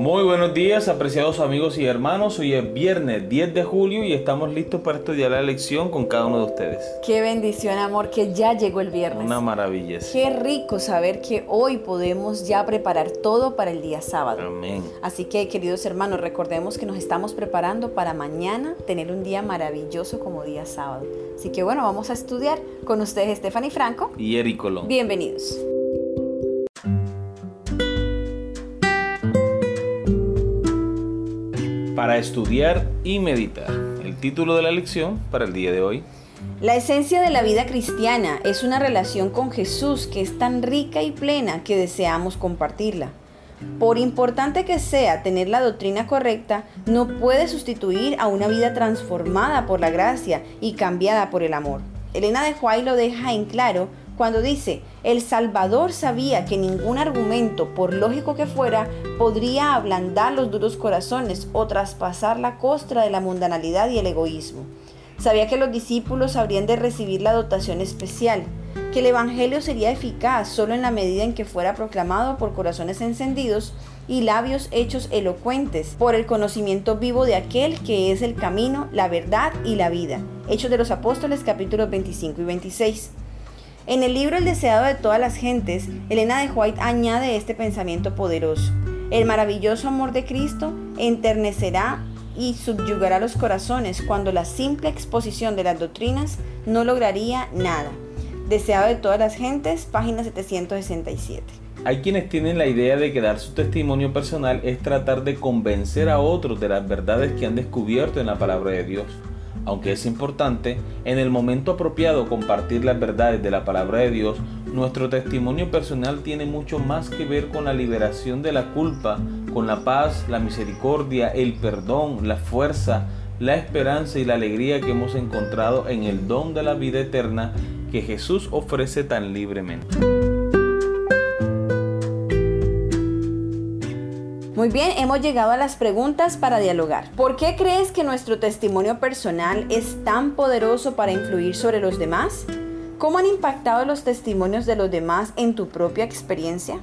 Muy buenos días, apreciados amigos y hermanos. Hoy es viernes 10 de julio y estamos listos para estudiar la lección con cada uno de ustedes. Qué bendición, amor, que ya llegó el viernes. Una maravilla. Qué rico saber que hoy podemos ya preparar todo para el día sábado. Amén. Así que, queridos hermanos, recordemos que nos estamos preparando para mañana tener un día maravilloso como día sábado. Así que, bueno, vamos a estudiar con ustedes, Stephanie Franco. Y Eric Colón. Bienvenidos. Para estudiar y meditar. El título de la lección para el día de hoy. La esencia de la vida cristiana es una relación con Jesús que es tan rica y plena que deseamos compartirla. Por importante que sea tener la doctrina correcta, no puede sustituir a una vida transformada por la gracia y cambiada por el amor. Elena de Huay lo deja en claro cuando dice, el Salvador sabía que ningún argumento, por lógico que fuera, podría ablandar los duros corazones o traspasar la costra de la mundanalidad y el egoísmo. Sabía que los discípulos habrían de recibir la dotación especial, que el Evangelio sería eficaz solo en la medida en que fuera proclamado por corazones encendidos y labios hechos elocuentes por el conocimiento vivo de aquel que es el camino, la verdad y la vida. Hechos de los Apóstoles capítulos 25 y 26. En el libro El deseado de todas las gentes, Elena de White añade este pensamiento poderoso. El maravilloso amor de Cristo enternecerá y subyugará los corazones cuando la simple exposición de las doctrinas no lograría nada. Deseado de todas las gentes, página 767. Hay quienes tienen la idea de que dar su testimonio personal es tratar de convencer a otros de las verdades que han descubierto en la palabra de Dios aunque es importante, en el momento apropiado compartir las verdades de la palabra de Dios, nuestro testimonio personal tiene mucho más que ver con la liberación de la culpa, con la paz, la misericordia, el perdón, la fuerza, la esperanza y la alegría que hemos encontrado en el don de la vida eterna que Jesús ofrece tan libremente. Muy bien, hemos llegado a las preguntas para dialogar. ¿Por qué crees que nuestro testimonio personal es tan poderoso para influir sobre los demás? ¿Cómo han impactado los testimonios de los demás en tu propia experiencia?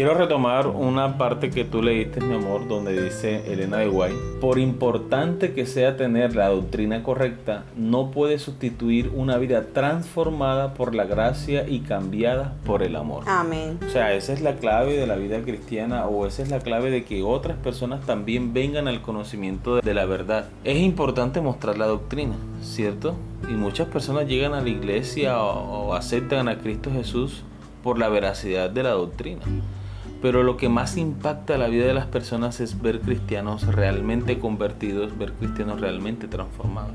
Quiero retomar una parte que tú leíste, mi amor, donde dice Elena de Guay, por importante que sea tener la doctrina correcta, no puede sustituir una vida transformada por la gracia y cambiada por el amor. Amén. O sea, esa es la clave de la vida cristiana o esa es la clave de que otras personas también vengan al conocimiento de la verdad. Es importante mostrar la doctrina, ¿cierto? Y muchas personas llegan a la iglesia o, o aceptan a Cristo Jesús por la veracidad de la doctrina. Pero lo que más impacta la vida de las personas es ver cristianos realmente convertidos, ver cristianos realmente transformados.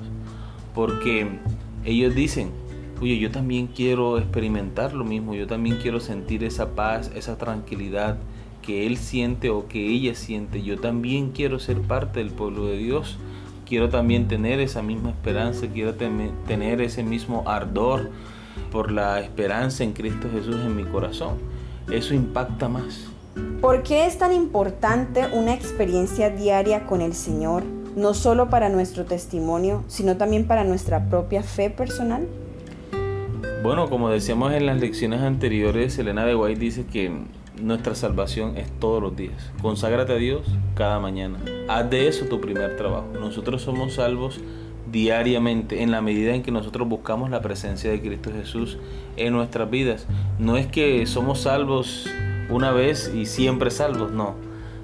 Porque ellos dicen, oye, yo también quiero experimentar lo mismo, yo también quiero sentir esa paz, esa tranquilidad que él siente o que ella siente. Yo también quiero ser parte del pueblo de Dios. Quiero también tener esa misma esperanza, quiero tener ese mismo ardor por la esperanza en Cristo Jesús en mi corazón. Eso impacta más. ¿Por qué es tan importante una experiencia diaria con el Señor, no solo para nuestro testimonio, sino también para nuestra propia fe personal? Bueno, como decíamos en las lecciones anteriores, Elena de White dice que nuestra salvación es todos los días. Conságrate a Dios cada mañana. Haz de eso tu primer trabajo. Nosotros somos salvos diariamente en la medida en que nosotros buscamos la presencia de Cristo Jesús en nuestras vidas. No es que somos salvos una vez y siempre salvos, no.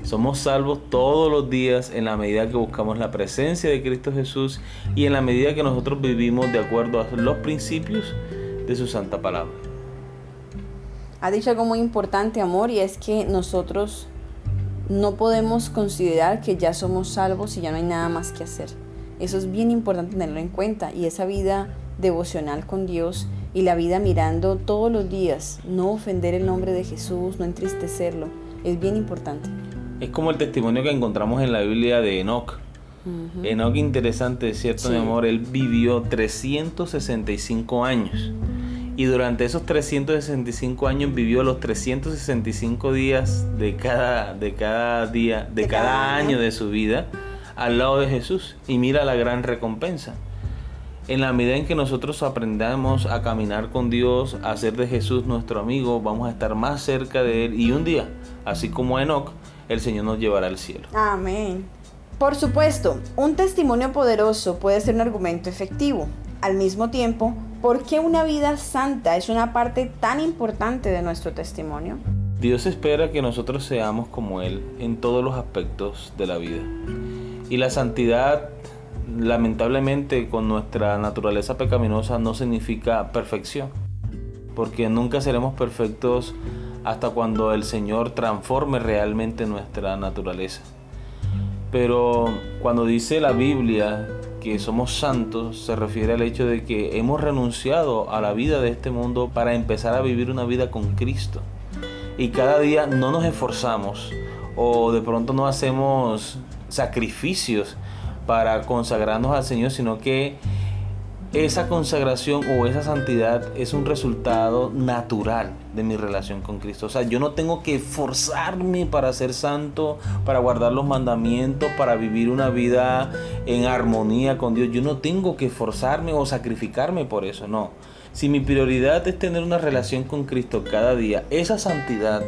Somos salvos todos los días en la medida que buscamos la presencia de Cristo Jesús y en la medida que nosotros vivimos de acuerdo a los principios de su santa palabra. Ha dicho algo muy importante, amor, y es que nosotros no podemos considerar que ya somos salvos y ya no hay nada más que hacer. Eso es bien importante tenerlo en cuenta y esa vida devocional con Dios y la vida mirando todos los días, no ofender el nombre de Jesús, no entristecerlo, es bien importante. Es como el testimonio que encontramos en la Biblia de Enoch. Enoch interesante, ¿cierto, mi amor? Él vivió 365 años. Y durante esos 365 años vivió los 365 días de cada, de cada día, de, cada, año de su vida al lado de Jesús. Y mira la gran recompensa en la medida en que nosotros aprendamos a caminar con Dios, a hacer de Jesús nuestro amigo, vamos a estar más cerca de Él y un día, así como Enoch, el Señor nos llevará al cielo. Amén. Por supuesto, un testimonio poderoso puede ser un argumento efectivo. Al mismo tiempo, ¿por qué una vida santa es una parte tan importante de nuestro testimonio? Dios espera que nosotros seamos como Él en todos los aspectos de la vida. Y la santidad, lamentablemente, con nuestra naturaleza pecaminosa no significa perfección. Porque nunca seremos perfectos hasta cuando el Señor transforme realmente nuestra naturaleza. Pero cuando dice la Biblia que somos santos se refiere al hecho de que hemos renunciado a la vida de este mundo para empezar a vivir una vida con Cristo. Y cada día no nos esforzamos o de pronto no hacemos sacrificios para consagrarnos al Señor, sino que esa consagración o esa santidad es un resultado natural de mi relación con Cristo. O sea, yo no tengo que forzarme para ser santo, para guardar los mandamientos, para vivir una vida en armonía con Dios. Yo no tengo que forzarme o sacrificarme por eso, no. Si mi prioridad es tener una relación con Cristo cada día, esa santidad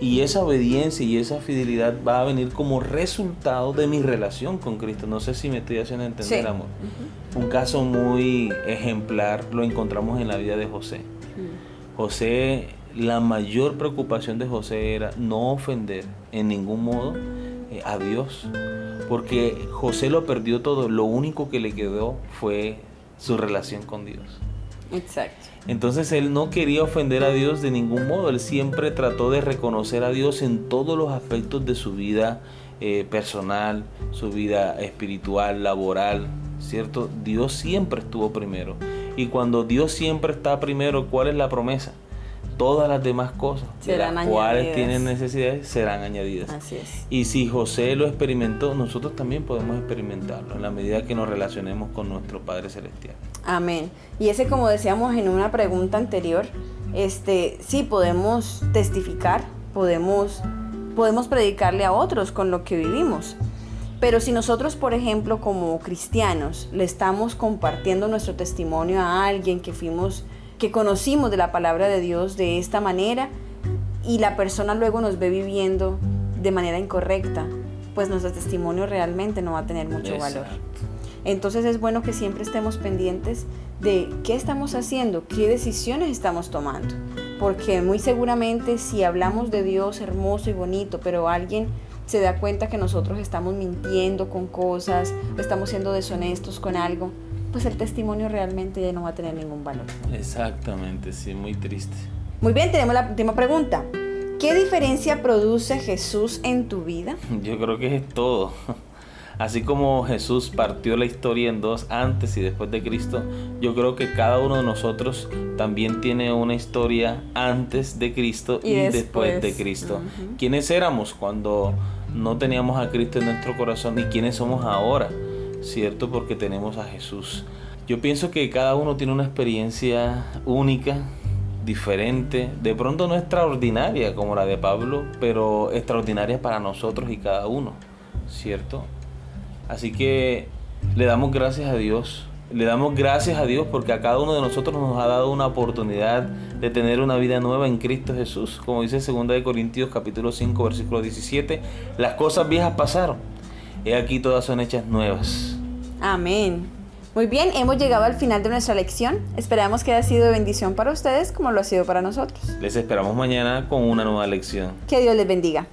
y esa obediencia y esa fidelidad va a venir como resultado de mi relación con Cristo. No sé si me estoy haciendo entender, amor. Un caso muy ejemplar lo encontramos en la vida de José. Mm. José, la mayor preocupación de José era no ofender en ningún modo eh, a Dios. Porque José lo perdió todo. Lo único que le quedó fue su relación con Dios. Exacto. Entonces él no quería ofender a Dios de ningún modo, él siempre trató de reconocer a Dios en todos los aspectos de su vida eh, personal, su vida espiritual, laboral, ¿cierto? Dios siempre estuvo primero. Y cuando Dios siempre está primero, ¿cuál es la promesa? Todas las demás cosas de las cuales tienen necesidades serán añadidas. Así es. Y si José lo experimentó, nosotros también podemos experimentarlo en la medida que nos relacionemos con nuestro Padre Celestial. Amén. Y ese, como decíamos en una pregunta anterior, este, sí podemos testificar, podemos, podemos predicarle a otros con lo que vivimos. Pero si nosotros, por ejemplo, como cristianos, le estamos compartiendo nuestro testimonio a alguien que fuimos que conocimos de la palabra de Dios de esta manera y la persona luego nos ve viviendo de manera incorrecta, pues nuestro testimonio realmente no va a tener mucho valor. Entonces es bueno que siempre estemos pendientes de qué estamos haciendo, qué decisiones estamos tomando, porque muy seguramente si hablamos de Dios hermoso y bonito, pero alguien se da cuenta que nosotros estamos mintiendo con cosas, estamos siendo deshonestos con algo, pues el testimonio realmente ya no va a tener ningún valor. Exactamente, sí, muy triste. Muy bien, tenemos la última pregunta. ¿Qué diferencia produce Jesús en tu vida? Yo creo que es todo. Así como Jesús partió la historia en dos antes y después de Cristo, yo creo que cada uno de nosotros también tiene una historia antes de Cristo y, después. de Cristo. ¿Quiénes éramos cuando no teníamos a Cristo en nuestro corazón y quiénes somos ahora? ¿Cierto? Porque tenemos a Jesús. Yo pienso que cada uno tiene una experiencia única, diferente, de pronto no extraordinaria como la de Pablo, pero extraordinaria para nosotros y cada uno, ¿cierto? Así que le damos gracias a Dios. Le damos gracias a Dios porque a cada uno de nosotros nos ha dado una oportunidad de tener una vida nueva en Cristo Jesús. Como dice 2 de Corintios capítulo 5 versículo 17, las cosas viejas pasaron He aquí todas son hechas nuevas. Amén. Muy bien, hemos llegado al final de nuestra lección. Esperamos que haya sido de bendición para ustedes como lo ha sido para nosotros. Les esperamos mañana con una nueva lección. Que Dios les bendiga.